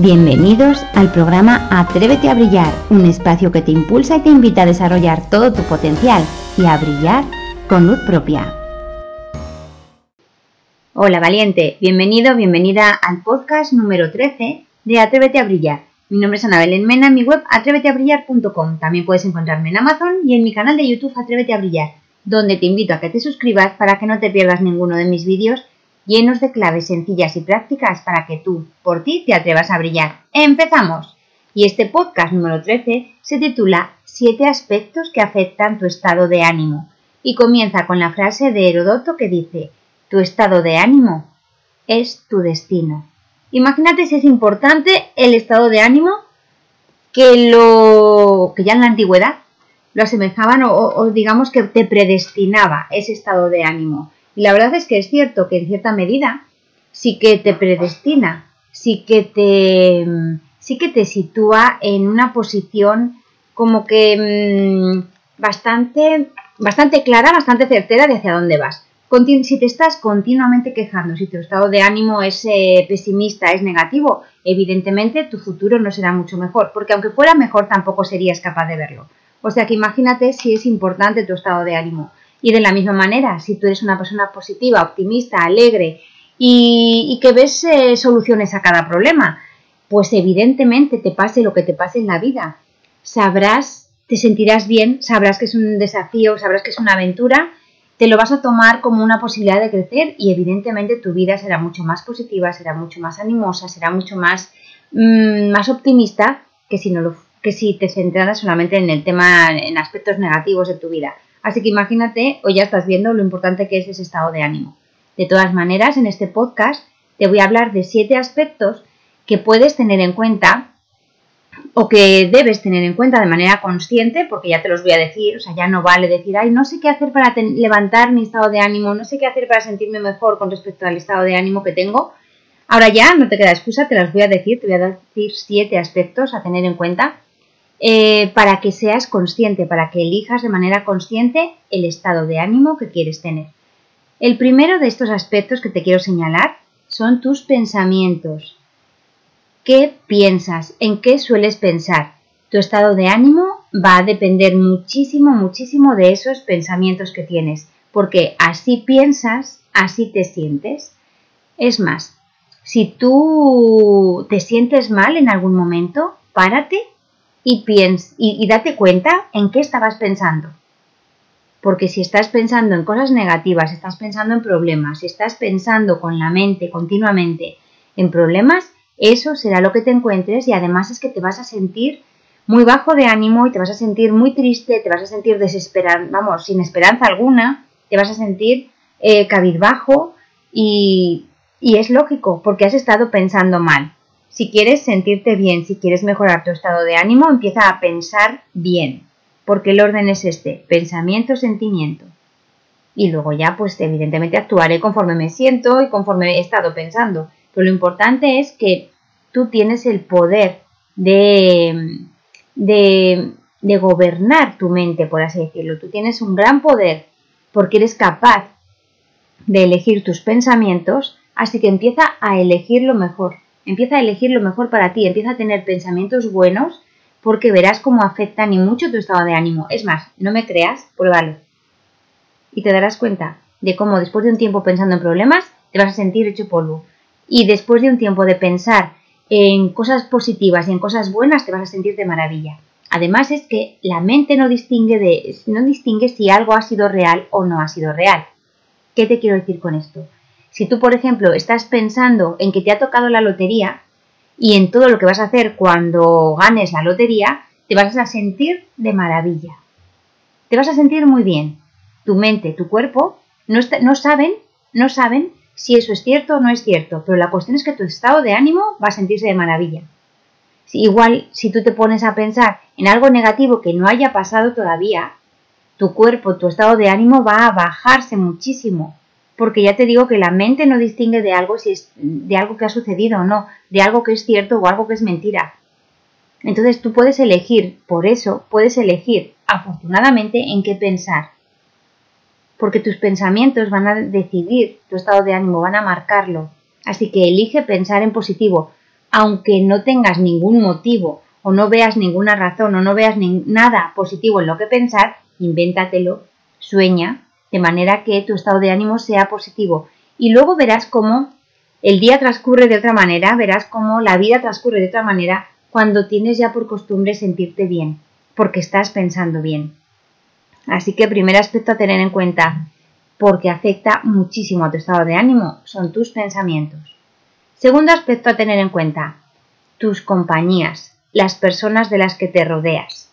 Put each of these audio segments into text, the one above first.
Bienvenidos al programa Atrévete a Brillar, un espacio que te impulsa y te invita a desarrollar todo tu potencial y a brillar con luz propia. Hola valiente, bienvenido, bienvenida al podcast número 13 de Atrévete a Brillar. Mi nombre es Ana Belén Mena, en mi web atréveteabrillar.com. También puedes encontrarme en Amazon y en mi canal de YouTube Atrévete a Brillar, donde te invito a que te suscribas para que no te pierdas ninguno de mis vídeos llenos de claves sencillas y prácticas para que tú, por ti, te atrevas a brillar. ¡Empezamos! Y este podcast número 13 se titula Siete aspectos que afectan tu estado de ánimo y comienza con la frase de Herodoto que dice, tu estado de ánimo es tu destino. Imagínate si es importante el estado de ánimo que lo que ya en la antigüedad lo asemejaban o digamos que te predestinaba ese estado de ánimo. Y la verdad es que es cierto que en cierta medida sí que te predestina, sí que te, sí que te sitúa en una posición como que mm, bastante, bastante clara, bastante certera de hacia dónde vas. si te estás continuamente quejando, si tu estado de ánimo es eh, pesimista, es negativo, evidentemente tu futuro no será mucho mejor, porque aunque fuera mejor tampoco serías capaz de verlo. O sea que imagínate si es importante tu estado de ánimo. Y de la misma manera, si tú eres una persona positiva, optimista, alegre y, que ves eh, soluciones a cada problema, pues evidentemente te pase lo que te pase en la vida, sabrás, te sentirás bien, sabrás que es un desafío, sabrás que es una aventura, te lo vas a tomar como una posibilidad de crecer y evidentemente tu vida será mucho más positiva, será mucho más animosa, será mucho más, mm, más optimista que si, no lo, que si te centraras solamente en el tema, en aspectos negativos de tu vida. Así que imagínate, o ya estás viendo lo importante que es ese estado de ánimo. De todas maneras, en este podcast te voy a hablar de siete aspectos que puedes tener en cuenta o que debes tener en cuenta de manera consciente, porque ya te los voy a decir, o sea, ya no vale decir, ay, no sé qué hacer para levantar mi estado de ánimo, no sé qué hacer para sentirme mejor con respecto al estado de ánimo que tengo. Ahora ya no te queda excusa, te las voy a decir, te voy a decir siete aspectos a tener en cuenta eh, para que seas consciente, para que elijas de manera consciente el estado de ánimo que quieres tener. El primero de estos aspectos que te quiero señalar son tus pensamientos. ¿Qué piensas? ¿En qué sueles pensar? Tu estado de ánimo va a depender muchísimo, muchísimo de esos pensamientos que tienes, porque así piensas, así te sientes. Es más, si tú te sientes mal en algún momento, párate y, y, date cuenta en qué estabas pensando. Porque si estás pensando en cosas negativas, estás pensando en problemas, si estás pensando con la mente continuamente en problemas, eso será lo que te encuentres y además es que te vas a sentir muy bajo de ánimo y te vas a sentir muy triste, te vas a sentir desesperado, vamos, sin esperanza alguna, te vas a sentir eh, cabizbajo y, y es lógico porque has estado pensando mal. Si quieres sentirte bien, si quieres mejorar tu estado de ánimo, empieza a pensar bien, porque el orden es este, pensamiento, sentimiento. Y luego ya, pues evidentemente actuaré conforme me siento y conforme he estado pensando. Pero lo importante es que tú tienes el poder de, de, gobernar tu mente, por así decirlo. Tú tienes un gran poder porque eres capaz de elegir tus pensamientos, así que empieza a elegir lo mejor. Empieza a elegir lo mejor para ti, empieza a tener pensamientos buenos porque verás cómo afectan y mucho tu estado de ánimo. Es más, no me creas, pruébalo. Y te darás cuenta de cómo después de un tiempo pensando en problemas te vas a sentir hecho polvo. Y después de un tiempo de pensar en cosas positivas y en cosas buenas te vas a sentir de maravilla. Además es que la mente no distingue, de, no distingue si algo ha sido real o no ha sido real. ¿Qué te quiero decir con esto? Si tú, por ejemplo, estás pensando en que te ha tocado la lotería y en todo lo que vas a hacer cuando ganes la lotería, te vas a sentir de maravilla. Te vas a sentir muy bien. Tu mente, tu cuerpo no, no saben, no saben si eso es cierto o no es cierto, pero la cuestión es que tu estado de ánimo va a sentirse de maravilla. igual si tú te pones a pensar en algo negativo que no haya pasado todavía, tu cuerpo, tu estado de ánimo va a bajarse muchísimo porque ya te digo que la mente no distingue de algo si es de algo que ha sucedido o no, de algo que es cierto o algo que es mentira. Entonces tú puedes elegir, por eso puedes elegir afortunadamente en qué pensar. Porque tus pensamientos van a decidir tu estado de ánimo, van a marcarlo. Así que elige pensar en positivo. aunque no tengas ningún motivo o no veas ninguna razón o no veas nada positivo en lo que pensar, invéntatelo, sueña, de manera que tu estado de ánimo sea positivo. Y luego verás cómo el día transcurre de otra manera, verás cómo la vida transcurre de otra manera cuando tienes ya por costumbre sentirte bien, porque estás pensando bien. Así que primer aspecto a tener en cuenta, porque afecta muchísimo a tu estado de ánimo, son tus pensamientos. Segundo aspecto a tener en cuenta, tus compañías, las personas de las que te rodeas.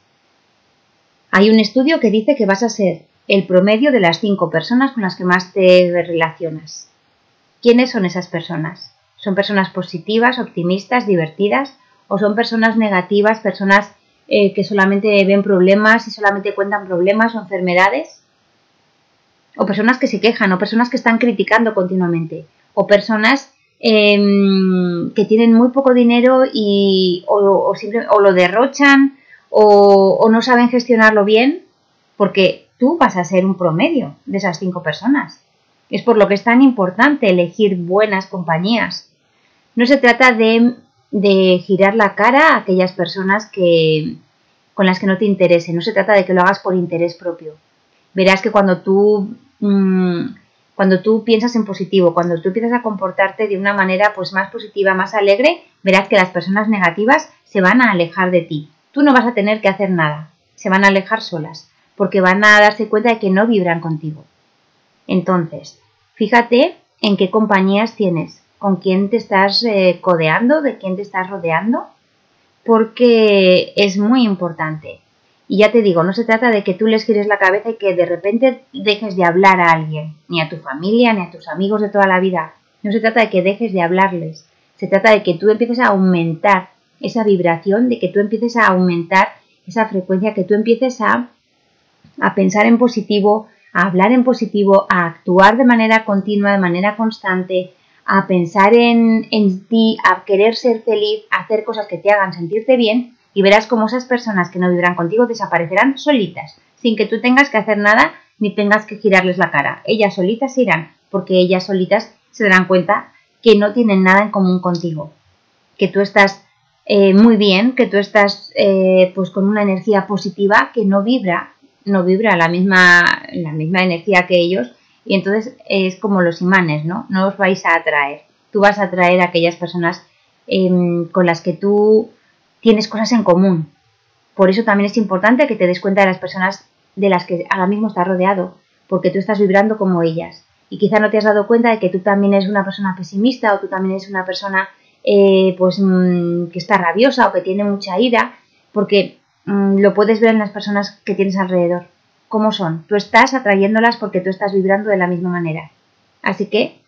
Hay un estudio que dice que vas a ser el promedio de las cinco personas con las que más te relacionas. ¿Quiénes son esas personas? ¿Son personas positivas, optimistas, divertidas? ¿O son personas negativas, personas eh, que solamente ven problemas y solamente cuentan problemas o enfermedades? ¿O personas que se quejan? ¿O personas que están criticando continuamente? ¿O personas em, que tienen muy poco dinero y o, o lo derrochan o, o no saben gestionarlo bien? Porque tú vas a ser un promedio de esas cinco personas. Es por lo que es tan importante elegir buenas compañías. No se trata de, girar la cara a aquellas personas que, con las que no te interese, no se trata de que lo hagas por interés propio. Verás que cuando tú, mm, cuando tú piensas en positivo, cuando tú empiezas a comportarte de una manera pues más positiva, más alegre, verás que las personas negativas se van a alejar de ti. Tú no vas a tener que hacer nada, se van a alejar solas, porque van a darse cuenta de que no vibran contigo. Entonces, fíjate en qué compañías tienes, con quién te estás eh, codeando, de quién te estás rodeando, porque es muy importante. Y ya te digo, no se trata de que tú les gires la cabeza y que de repente dejes de hablar a alguien, ni a tu familia, ni a tus amigos de toda la vida. No se trata de que dejes de hablarles. Se trata de que tú empieces a aumentar esa vibración, de que tú empieces a aumentar esa frecuencia, que tú empieces a, a pensar en positivo, a hablar en positivo, a actuar de manera continua, de manera constante, a pensar en, en ti, a querer ser feliz, a hacer cosas que te hagan sentirte bien y verás cómo esas personas que no vibran contigo desaparecerán solitas, sin que tú tengas que hacer nada ni tengas que girarles la cara. Ellas solitas irán, porque ellas solitas se darán cuenta que no tienen nada en común contigo, que tú estás eh, muy bien, que tú estás eh, pues con una energía positiva que no vibra no vibra la misma, la misma energía que ellos y entonces es como los imanes, ¿no? No os vais a atraer. Tú vas a atraer a aquellas personas em, con las que tú tienes cosas en común. Por eso también es importante que te des cuenta de las personas de las que ahora mismo estás rodeado, porque tú estás vibrando como ellas. Y quizá no te has dado cuenta de que tú también eres una persona pesimista o tú también eres una persona eh, pues mm, que está rabiosa o que tiene mucha ira, porque Mm, lo puedes ver en las personas que tienes alrededor. ¿Cómo son? Tú estás atrayéndolas porque tú estás vibrando de la misma manera. Así que,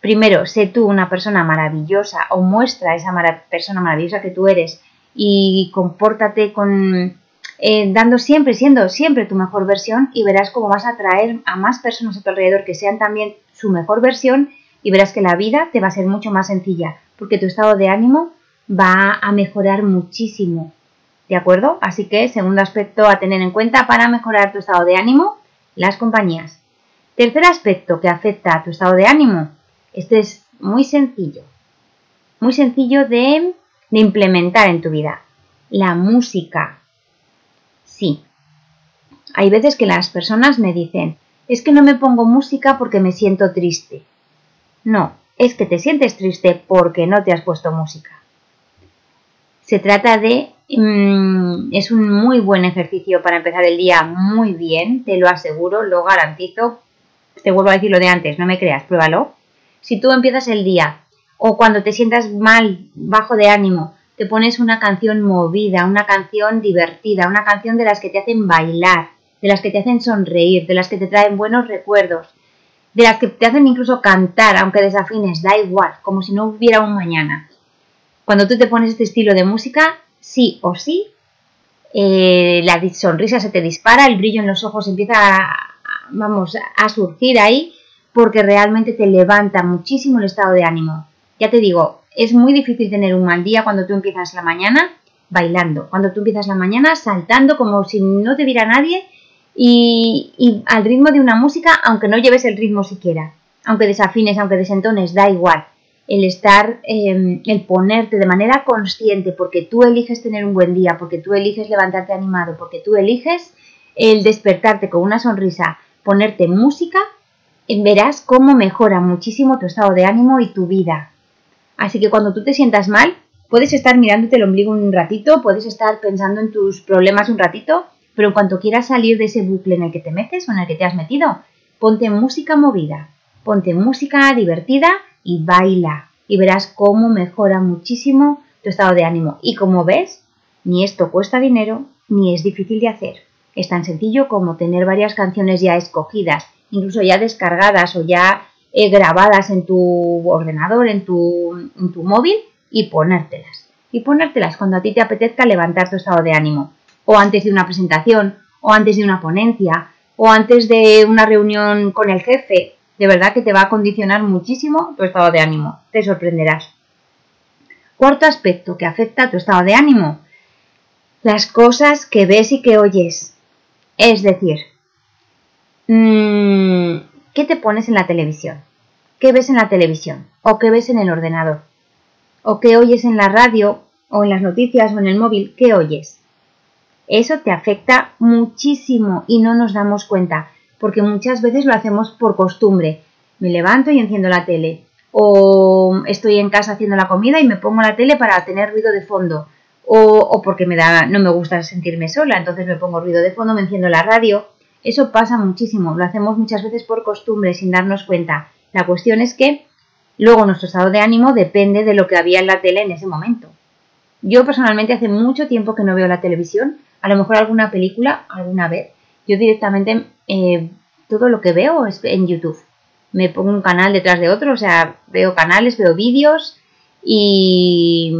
primero, sé tú una persona maravillosa o muestra esa persona maravillosa que tú eres y compórtate con eh, dando siempre, siendo siempre tu mejor versión y verás cómo vas a atraer a más personas a tu alrededor que sean también su mejor versión y verás que la vida te va a ser mucho más sencilla porque tu estado de ánimo va a mejorar muchísimo ¿De acuerdo? Así que, segundo aspecto a tener en cuenta para mejorar tu estado de ánimo, las compañías. Tercer aspecto que afecta a tu estado de ánimo. Este es muy sencillo. Muy sencillo de, de implementar en tu vida. La música. Sí. Hay veces que las personas me dicen, es que no me pongo música porque me siento triste. No, es que te sientes triste porque no te has puesto música. Se trata de es un muy buen ejercicio para empezar el día muy bien, te lo aseguro, lo garantizo. Te vuelvo a decir lo de antes, no me creas, pruébalo. Si tú empiezas el día o cuando te sientas mal, bajo de ánimo, te pones una canción movida, una canción divertida, una canción de las que te hacen bailar, de las que te hacen sonreír, de las que te traen buenos recuerdos, de las que te hacen incluso cantar, aunque desafines, da igual, como si no hubiera un mañana. Cuando tú te pones este estilo de música, sí o sí, eh, la sonrisa se te dispara, el brillo en los ojos empieza a, vamos, a surgir ahí porque realmente te levanta muchísimo el estado de ánimo. Ya te digo, es muy difícil tener un mal día cuando tú empiezas la mañana bailando, cuando tú empiezas la mañana saltando como si no te viera nadie y, y al ritmo de una música, aunque no lleves el ritmo siquiera, aunque desafines, aunque desentones, da igual. El estar, em, el ponerte de manera consciente, porque tú eliges tener un buen día, porque tú eliges levantarte animado, porque tú eliges el despertarte con una sonrisa, ponerte música, verás cómo mejora muchísimo tu estado de ánimo y tu vida. Así que cuando tú te sientas mal, puedes estar mirándote el ombligo un ratito, puedes estar pensando en tus problemas un ratito, pero en cuanto quieras salir de ese bucle en el que te metes o en el que te has metido, ponte música movida, ponte música divertida y baila y verás cómo mejora muchísimo tu estado de ánimo. Y como ves, ni esto cuesta dinero ni es difícil de hacer. Es tan sencillo como tener varias canciones ya escogidas, incluso ya descargadas o ya eh, grabadas en tu ordenador, en tu, en tu móvil y ponértelas. Y ponértelas cuando a ti te apetezca levantar tu estado de ánimo. O antes de una presentación, o antes de una ponencia, o antes de una reunión con el jefe, de verdad que te va a condicionar muchísimo tu estado de ánimo. Te sorprenderás. Cuarto aspecto que afecta a tu estado de ánimo. Las cosas que ves y que oyes. Es decir, mm, ¿qué te pones en la televisión? ¿Qué ves en la televisión? ¿O qué ves en el ordenador? ¿O qué oyes en la radio? ¿O en las noticias o en el móvil? ¿Qué oyes? Eso te afecta muchísimo y no nos damos cuenta porque muchas veces lo hacemos por costumbre. Me levanto y enciendo la tele. O estoy en casa haciendo la comida y me pongo la tele para tener ruido de fondo. O, porque me da, no me gusta sentirme sola, entonces me pongo ruido de fondo, me enciendo la radio. Eso pasa muchísimo, lo hacemos muchas veces por costumbre, sin darnos cuenta. La cuestión es que luego nuestro estado de ánimo depende de lo que había en la tele en ese momento. Yo personalmente hace mucho tiempo que no veo la televisión, a lo mejor alguna película alguna vez, yo directamente eh, todo lo que veo es en YouTube. Me pongo un canal detrás de otro, o sea, veo canales, veo vídeos y,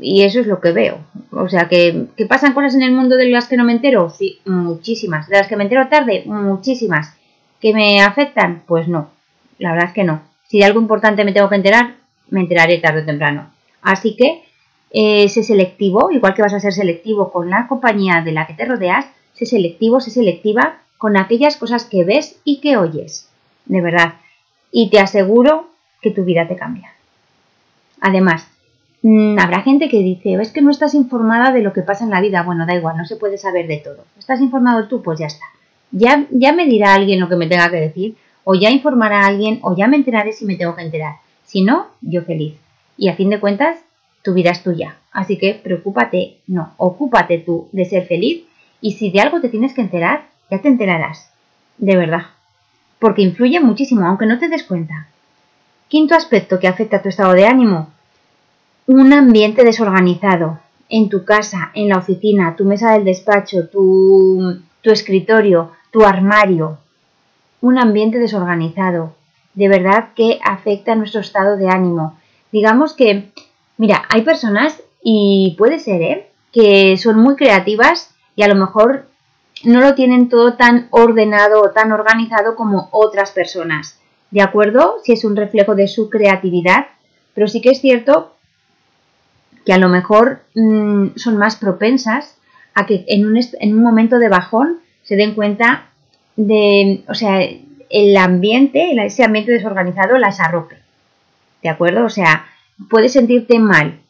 y eso es lo que veo. O sea, que, que, pasan cosas en el mundo de las que no me entero, sí, muchísimas. De las que me entero tarde, muchísimas. ¿Que me afectan? Pues no, la verdad es que no. Si de algo importante me tengo que enterar, me enteraré tarde o temprano. Así que eh, selectivo, igual que vas a ser selectivo con la compañía de la que te rodeas, sé selectivo, sé selectiva con aquellas cosas que ves y que oyes. De verdad. Y te aseguro que tu vida te cambia. Además, mm, habrá gente que dice, es que no estás informada de lo que pasa en la vida. Bueno, da igual, no se puede saber de todo. ¿Estás informado tú? Pues ya está. Ya, ya me dirá alguien lo que me tenga que decir, o ya informará a alguien, o ya me enteraré si me tengo que enterar. Si no, yo feliz. Y a fin de cuentas, tu vida es tuya. Así que preocúpate, no, ocúpate tú de ser feliz y si de algo te tienes que enterar, ya te enterarás. De verdad. Porque influye muchísimo, aunque no te des cuenta. Quinto aspecto que afecta a tu estado de ánimo. Un ambiente desorganizado. En tu casa, en la oficina, tu mesa del despacho, tu, tu escritorio, tu armario. Un ambiente desorganizado. De verdad que afecta a nuestro estado de ánimo. Digamos que, mira, hay personas, y puede ser, ¿eh? que son muy creativas y a lo mejor no lo tienen todo tan ordenado o tan organizado como otras personas. ¿De acuerdo? Si es un reflejo de su creatividad, pero sí que es cierto que a lo mejor mm, son más propensas a que en un, en un momento de bajón se den cuenta de, o sea, el ambiente, ese ambiente desorganizado las arrope. ¿De acuerdo? O sea, puedes sentirte mal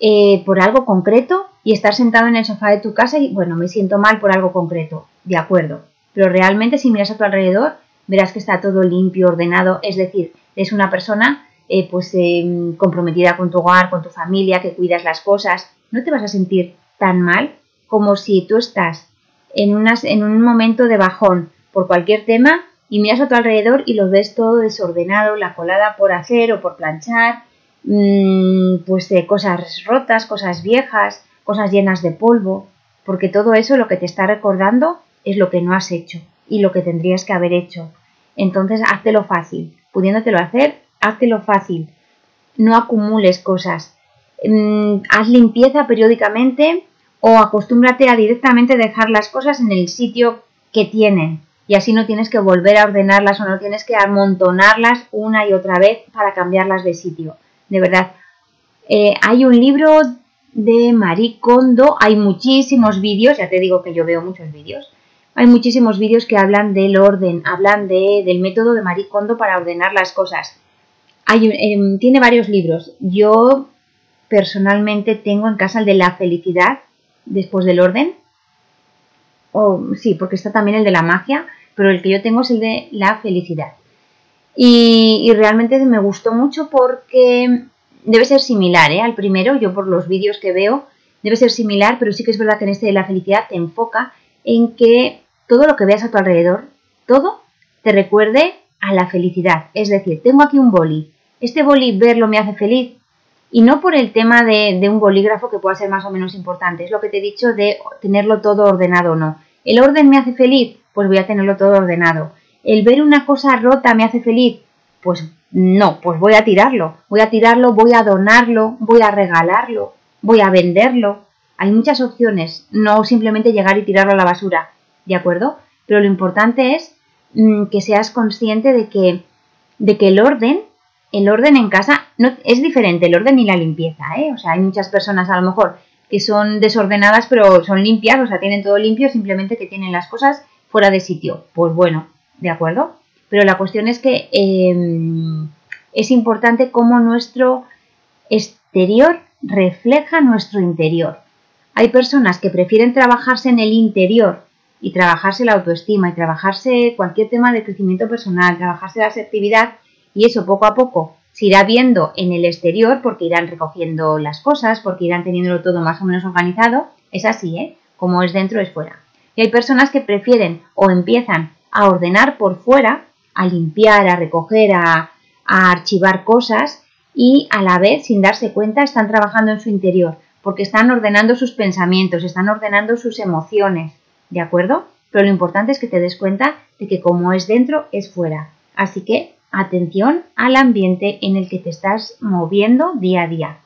eh, por algo concreto y estar sentado en el sofá de tu casa y, bueno, me siento mal por algo concreto, de acuerdo. Pero realmente si miras a tu alrededor, verás que está todo limpio, ordenado, es decir, es una persona eh, pues em, comprometida con tu hogar, con tu familia, que cuidas las cosas, no te vas a sentir tan mal como si tú estás en, unas, en un momento de bajón por cualquier tema y miras a tu alrededor y lo ves todo desordenado, la colada por hacer o por planchar, Mm, pues de cosas rotas, cosas viejas, cosas llenas de polvo, porque todo eso lo que te está recordando es lo que no has hecho y lo que tendrías que haber hecho. Entonces, háztelo fácil. Pudiéndotelo hacer, háztelo fácil. No acumules cosas. Mm, haz limpieza periódicamente o acostúmbrate a directamente dejar las cosas en el sitio que tienen. Y así no tienes que volver a ordenarlas o no tienes que amontonarlas una y otra vez para cambiarlas de sitio de verdad. Eh, hay un libro de Marie Kondo, hay muchísimos vídeos, ya te digo que yo veo muchos vídeos, hay muchísimos vídeos que hablan del orden, hablan de, del método de Marie Kondo para ordenar las cosas. Em, tiene varios libros. Yo personalmente tengo en casa el de la felicidad después del orden. O, sí, porque está también el de la magia, pero el que yo tengo es el de la felicidad. Y, realmente me gustó mucho porque debe ser similar ¿eh? al primero, yo por los vídeos que veo, debe ser similar, pero sí que es verdad que en este de la felicidad te enfoca en que todo lo que veas a tu alrededor, todo te recuerde a la felicidad. Es decir, tengo aquí un boli, este boli verlo me hace feliz, y no por el tema de, de, un bolígrafo que pueda ser más o menos importante, es lo que te he dicho de tenerlo todo ordenado o no. ¿El orden me hace feliz? Pues voy a tenerlo todo ordenado. ¿El ver una cosa rota me hace feliz? Pues no, pues voy a tirarlo. Voy a tirarlo, voy a donarlo, voy a regalarlo, voy a venderlo. Hay muchas opciones, no simplemente llegar y tirarlo a la basura, ¿de acuerdo? Pero lo importante es mm, que seas consciente de que, de que el orden el orden en casa no, es diferente, el orden y la limpieza, ¿eh? O sea, hay muchas personas a lo mejor que son desordenadas pero son limpias, o sea, tienen todo limpio, simplemente que tienen las cosas fuera de sitio. Pues bueno, ¿de acuerdo? Pero la cuestión es que em, es importante cómo nuestro exterior refleja nuestro interior. Hay personas que prefieren trabajarse en el interior y trabajarse la autoestima y trabajarse cualquier tema de crecimiento personal, trabajarse la asertividad y eso poco a poco se irá viendo en el exterior porque irán recogiendo las cosas, porque irán teniéndolo todo más o menos organizado. Es así, ¿eh? Como es dentro es fuera. Y hay personas que prefieren o empiezan a ordenar por fuera, a limpiar, a recoger, a, archivar cosas y a la vez, sin darse cuenta, están trabajando en su interior, porque están ordenando sus pensamientos, están ordenando sus emociones, ¿de acuerdo? Pero lo importante es que te des cuenta de que como es dentro, es fuera. Así que Atención al ambiente en el que te estás moviendo día a día.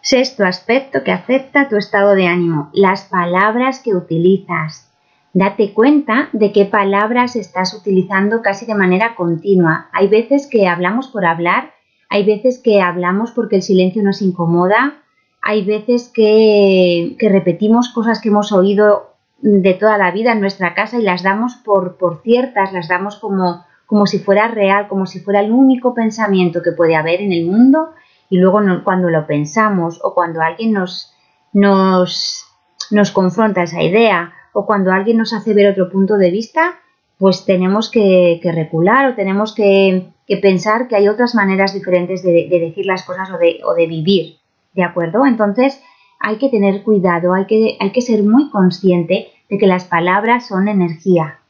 Sexto aspecto que afecta tu estado de ánimo, las palabras que utilizas. Date cuenta de qué palabras estás utilizando casi de manera continua. Hay veces que hablamos por hablar, hay veces que hablamos porque el silencio nos incomoda, hay veces que, repetimos cosas que hemos oído de toda la vida en nuestra casa y las damos por, ciertas, las damos como, como si fuera real, como si fuera el único pensamiento que puede haber en el mundo y luego cuando lo pensamos o cuando alguien nos, nos, nos confronta esa idea o cuando alguien nos hace ver otro punto de vista, pues tenemos que, recular o tenemos que, pensar que hay otras maneras diferentes de, decir las cosas o de, o de, vivir, ¿de acuerdo? Entonces hay que tener cuidado, hay que, hay que ser muy consciente de que las palabras son energía,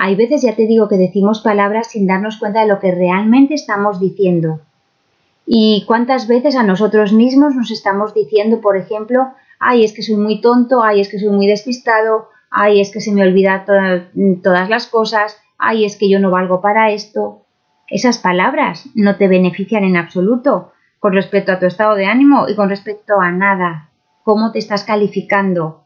hay veces, ya te digo, que decimos palabras sin darnos cuenta de lo que realmente estamos diciendo. ¿Y cuántas veces a nosotros mismos nos estamos diciendo, por ejemplo, ay, es que soy muy tonto, ay, es que soy muy despistado, ay, es que se me olvida todas las cosas, ay, es que yo no valgo para esto? Esas palabras no te benefician en absoluto con respecto a tu estado de ánimo y con respecto a nada. ¿Cómo te estás calificando?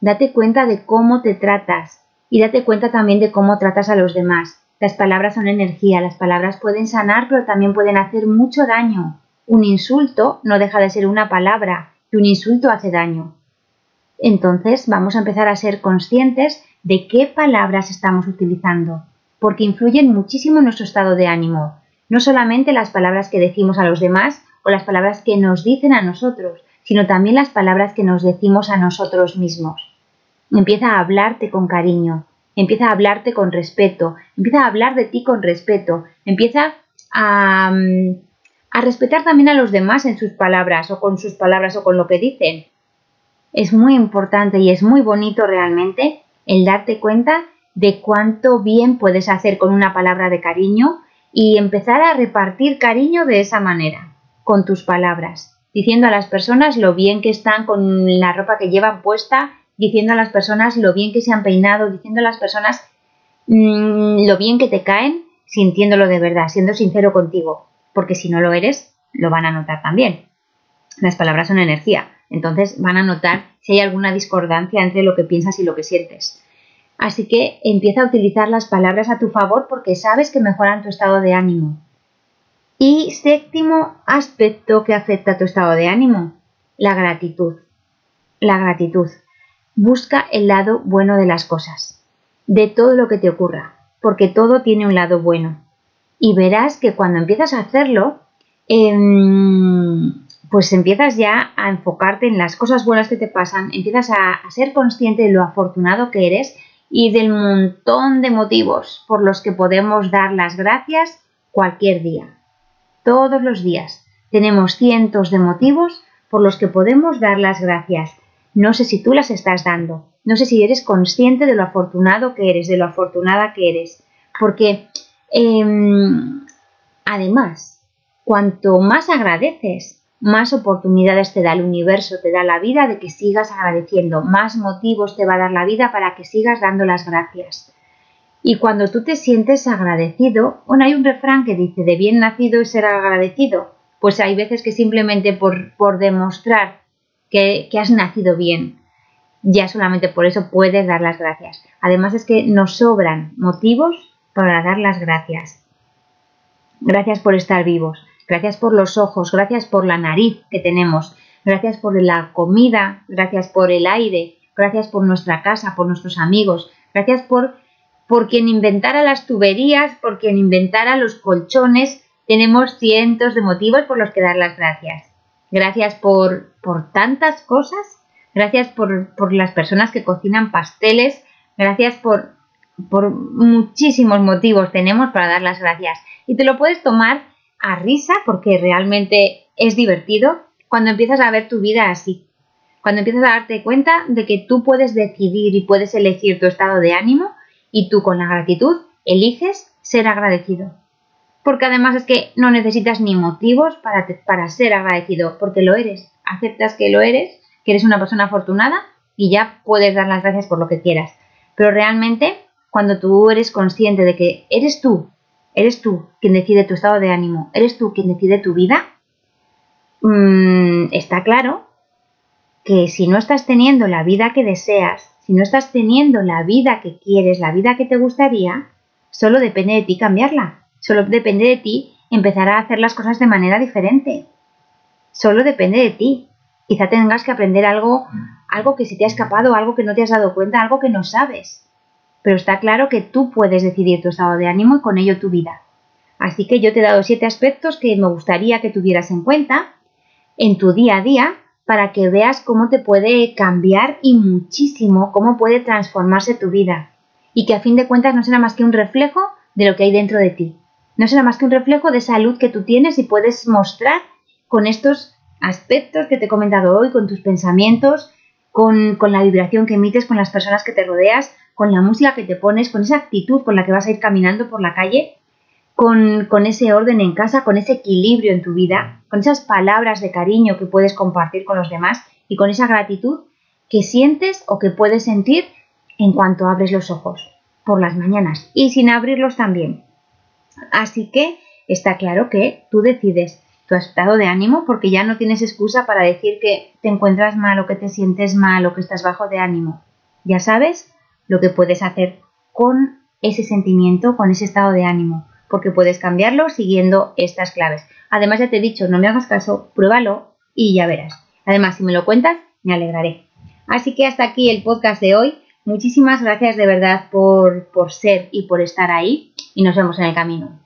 Date cuenta de cómo te tratas, y date cuenta también de cómo tratas a los demás. Las palabras son energía, las palabras pueden sanar, pero también pueden hacer mucho daño. Un insulto no deja de ser una palabra y un insulto hace daño. Entonces vamos a empezar a ser conscientes de qué palabras estamos utilizando, porque influyen muchísimo en nuestro estado de ánimo. No solamente las palabras que decimos a los demás o las palabras que nos dicen a nosotros, sino también las palabras que nos decimos a nosotros mismos. Empieza a hablarte con cariño, empieza a hablarte con respeto, empieza a hablar de ti con respeto, empieza a, mm, a respetar también a los demás en sus palabras o con sus palabras o con lo que dicen. Es muy importante y es muy bonito realmente el darte cuenta de cuánto bien puedes hacer con una palabra de cariño y empezar a repartir cariño de esa manera, con tus palabras, diciendo a las personas lo bien que están con la ropa que llevan puesta diciendo a las personas lo bien que se han peinado, diciendo a las personas mm, lo bien que te caen, sintiéndolo de verdad, siendo sincero contigo, porque si no lo eres, lo van a notar también. Las palabras son energía, entonces van a notar si hay alguna discordancia entre lo que piensas y lo que sientes. Así que empieza a utilizar las palabras a tu favor porque sabes que mejoran tu estado de ánimo. Y séptimo aspecto que afecta a tu estado de ánimo, la gratitud. La gratitud. Busca el lado bueno de las cosas, de todo lo que te ocurra, porque todo tiene un lado bueno. Y verás que cuando empiezas a hacerlo, em, pues empiezas ya a enfocarte en las cosas buenas que te pasan, empiezas a, ser consciente de lo afortunado que eres y del montón de motivos por los que podemos dar las gracias cualquier día. Todos los días tenemos cientos de motivos por los que podemos dar las gracias. No sé si tú las estás dando, no sé si eres consciente de lo afortunado que eres, de lo afortunada que eres, porque em, además, cuanto más agradeces, más oportunidades te da el universo, te da la vida de que sigas agradeciendo, más motivos te va a dar la vida para que sigas dando las gracias. Y cuando tú te sientes agradecido, bueno, hay un refrán que dice, de bien nacido es ser agradecido. Pues hay veces que simplemente por, por demostrar que, que has nacido bien, ya solamente por eso puedes dar las gracias. Además es que nos sobran motivos para dar las gracias. Gracias por estar vivos. Gracias por los ojos, gracias por la nariz que tenemos, gracias por la comida, gracias por el aire, gracias por nuestra casa, por nuestros amigos, gracias por, por quien inventara las tuberías, por quien inventara los colchones. Tenemos cientos de motivos por los que dar las gracias. Gracias por, por tantas cosas, gracias por, por las personas que cocinan pasteles, gracias por, por muchísimos motivos tenemos para dar las gracias. Y te lo puedes tomar a risa porque realmente es divertido cuando empiezas a ver tu vida así. Cuando empiezas a darte cuenta de que tú puedes decidir y puedes elegir tu estado de ánimo y tú con la gratitud eliges ser agradecido. Porque además es que no necesitas ni motivos para, para ser agradecido, porque lo eres. Aceptas que lo eres, que eres una persona afortunada y ya puedes dar las gracias por lo que quieras. Pero realmente, cuando tú eres consciente de que eres tú eres tú quien decide tu estado de ánimo, eres tú quien decide tu vida, mm, está claro que si no estás teniendo la vida que deseas, si no estás teniendo la vida que quieres, la vida que te gustaría, solo depende de ti cambiarla. Solo depende de ti empezar a hacer las cosas de manera diferente. Solo depende de ti. Quizá tengas que aprender algo, algo que se te ha escapado, algo que no te has dado cuenta, algo que no sabes pero está claro que tú puedes decidir tu estado de ánimo y con ello tu vida. Así que yo te he dado siete aspectos que me gustaría que tuvieras en cuenta en tu día a día para que veas cómo te puede cambiar y muchísimo cómo puede transformarse tu vida y que a fin de cuentas no será más que un reflejo de lo que hay dentro de ti. No será más que un reflejo de esa luz que tú tienes y puedes mostrar con estos aspectos que te he comentado hoy, con tus pensamientos, con, con la vibración que emites con las personas que te rodeas, con la música que te pones, con esa actitud con la que vas a ir caminando por la calle, con, con, ese orden en casa, con ese equilibrio en tu vida, con esas palabras de cariño que puedes compartir con los demás y con esa gratitud que sientes o que puedes sentir en cuanto abres los ojos por las mañanas y sin abrirlos también. Así que está claro que tú decides tu estado de ánimo porque ya no tienes excusa para decir que te encuentras mal o que te sientes mal o que estás bajo de ánimo. Ya sabes lo que puedes hacer con ese sentimiento, con ese estado de ánimo, porque puedes cambiarlo siguiendo estas claves. Además, ya te he dicho, no me hagas caso, pruébalo y ya verás. Además, si me lo cuentas, me alegraré. Así que hasta aquí el podcast de hoy. Muchísimas gracias de verdad por, por ser y por estar ahí y nos vemos en el camino.